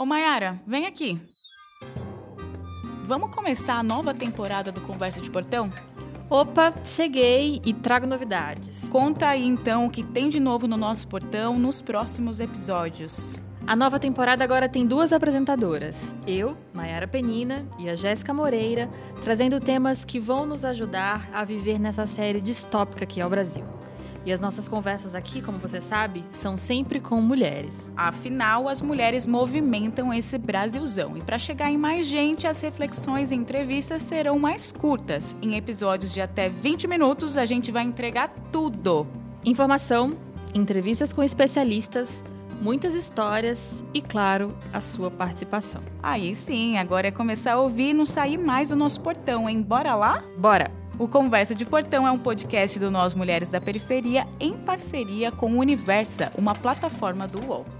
Ô Mayara, vem aqui. Vamos começar a nova temporada do Conversa de Portão? Opa, cheguei e trago novidades. Conta aí então o que tem de novo no nosso portão nos próximos episódios. A nova temporada agora tem duas apresentadoras. Eu, Mayara Penina, e a Jéssica Moreira, trazendo temas que vão nos ajudar a viver nessa série distópica que é o Brasil. E as nossas conversas aqui, como você sabe, são sempre com mulheres. Afinal, as mulheres movimentam esse Brasilzão. E para chegar em mais gente, as reflexões e entrevistas serão mais curtas. Em episódios de até 20 minutos, a gente vai entregar tudo: informação, entrevistas com especialistas, muitas histórias e, claro, a sua participação. Aí sim, agora é começar a ouvir e não sair mais do nosso portão, hein? Bora lá? Bora! O Conversa de Portão é um podcast do Nós Mulheres da Periferia em parceria com o Universa, uma plataforma do UOL.